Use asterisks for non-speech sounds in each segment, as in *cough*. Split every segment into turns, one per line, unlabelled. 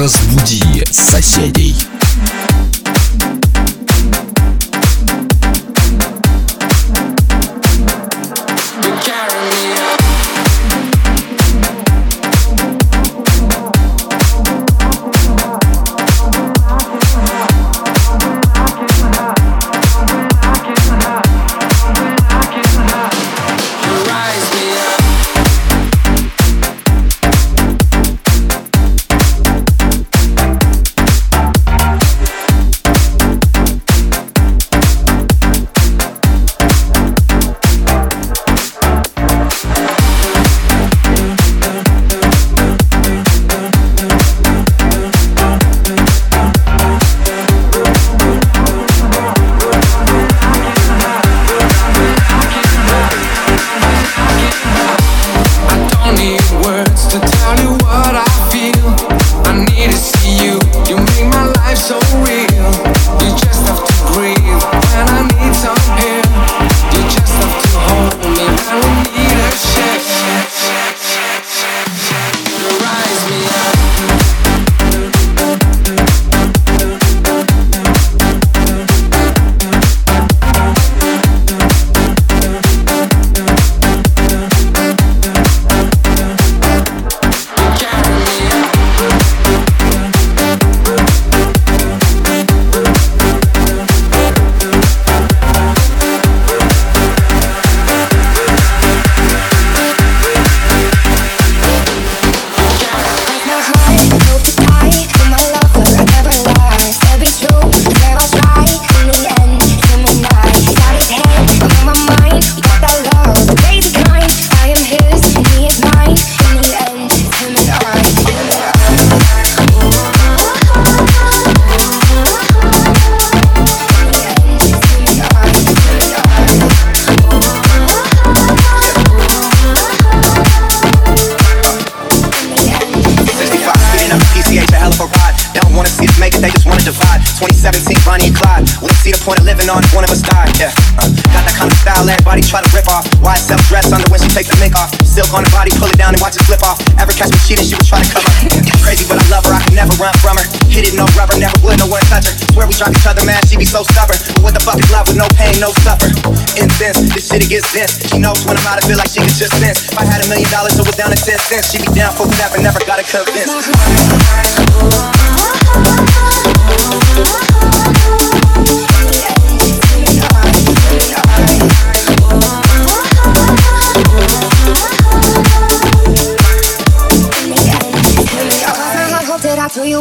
Разбуди соседей.
Gets dense. Uh, she takes the make off? Silk on the body, pull it down and watch it flip off. Ever catch me cheating? she would try to cover. Get *laughs* crazy but I love her. I can never run from her. Hit it, no rubber, never would, no one her Where we drop each other mad, she be so stubborn. But what the fuck is love with no pain, no suffer? In sense, this shit it gets this. She knows when I'm out, I feel like she can just sense. If I had a million dollars, so it down to 10 cents. She'd be down for whatever, never gotta convince.
Oh, oh, oh, oh,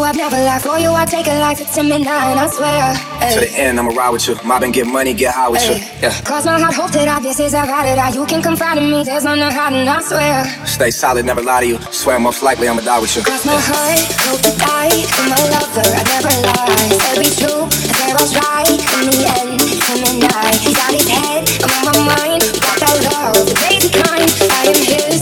I've never lied. For you, I take a life. It's a midnight, I swear. Ay. To
the end, I'ma ride with you. Mob and get money, get high with Ay. you. Yeah.
Cross my heart, hope that I, this is I got it. I, you can confide in me. There's no hiding, I swear.
Stay solid, never lie to you. Swear most likely I'ma die with you. Cross my
heart, hope to die. For my lover, I never lie. Said be true, said I was right. In the end, him and I. He's out his head, I'm on my mind. Got that love, the crazy kind. I am his,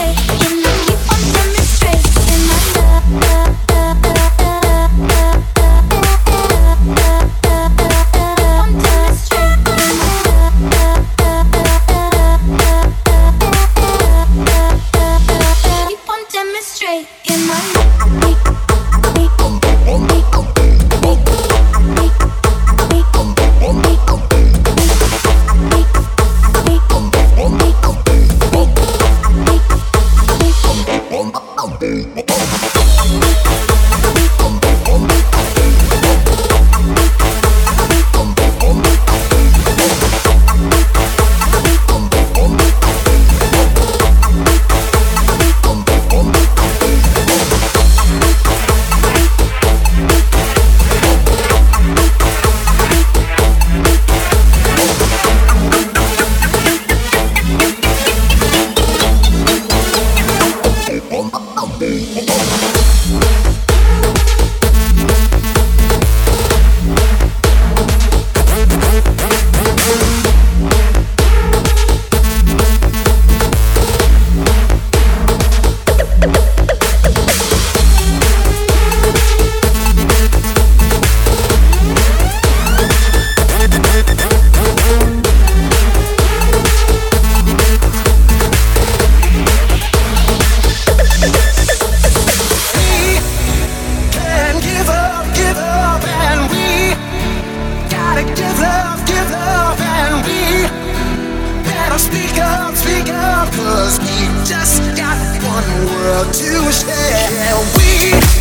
Yeah, we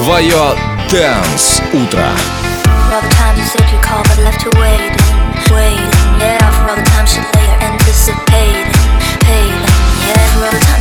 Твое Дэнс Утро.
For all the times you said you called but left her waiting, waiting. Yeah, for all the times she lay there anticipating, hating. Yeah, for all the times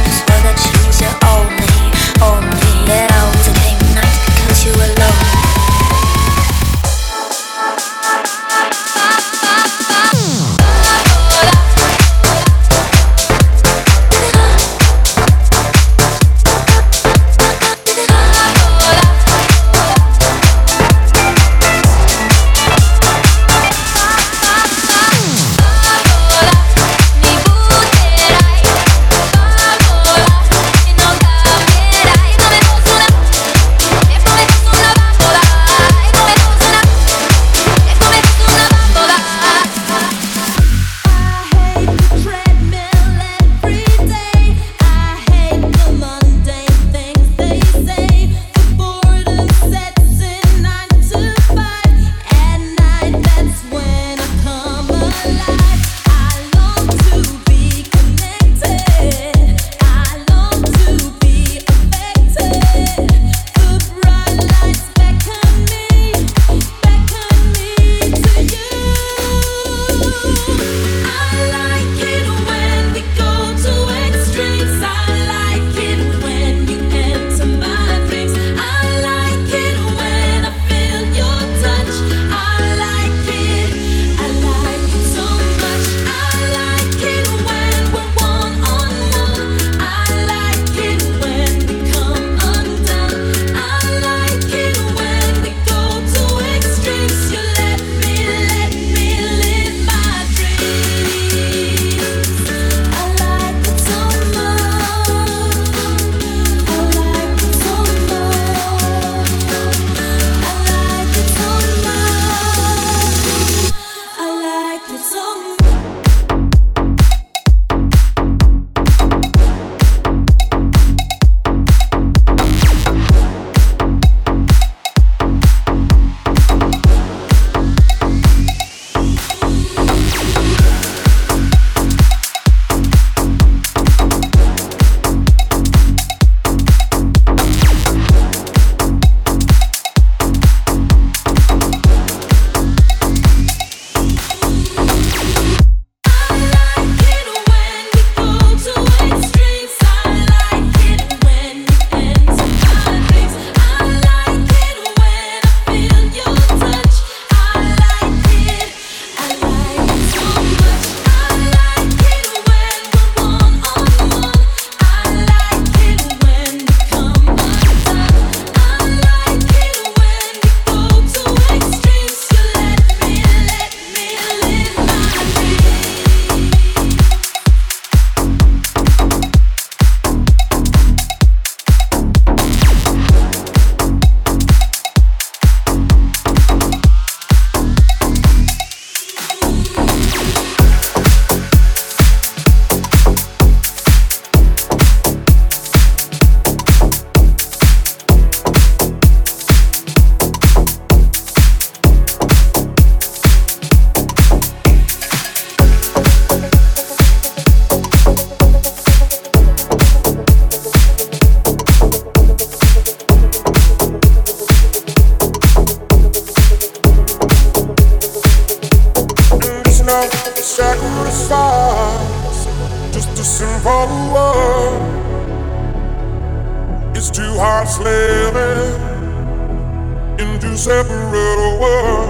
little world.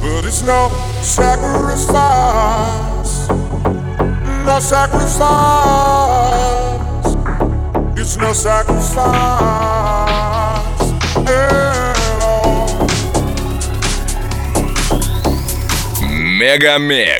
But it's no sacrifice, no sacrifice. It's no sacrifice at all.
Mega Mix.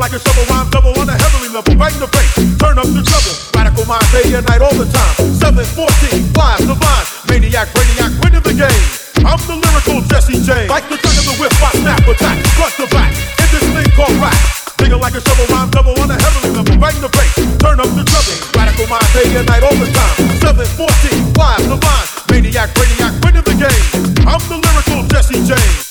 Like a shovel, rhyme double on a heavenly level. Bang the bass, turn up the treble. Radical mind, day and night, all the time. 7, 14, flies, divine. Maniac, brainiac, winning the game. I'm the lyrical Jesse James. Like the sound of the whip, I snap, attack, front to back. In this thing called rap. Digging like a shovel, rhyme double on a heavenly level. Bang the bass, turn up the treble. Radical mind, day and night, all the time. 7, 14, flies, divine. Maniac, brainiac, winning the game. I'm the lyrical Jesse James.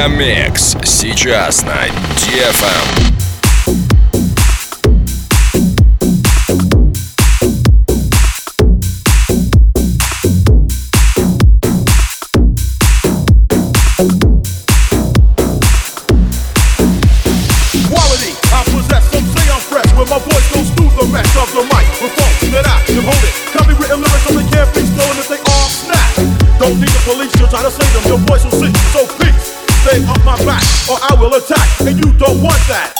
Мегамикс. Сейчас на DFM.
Don't want that.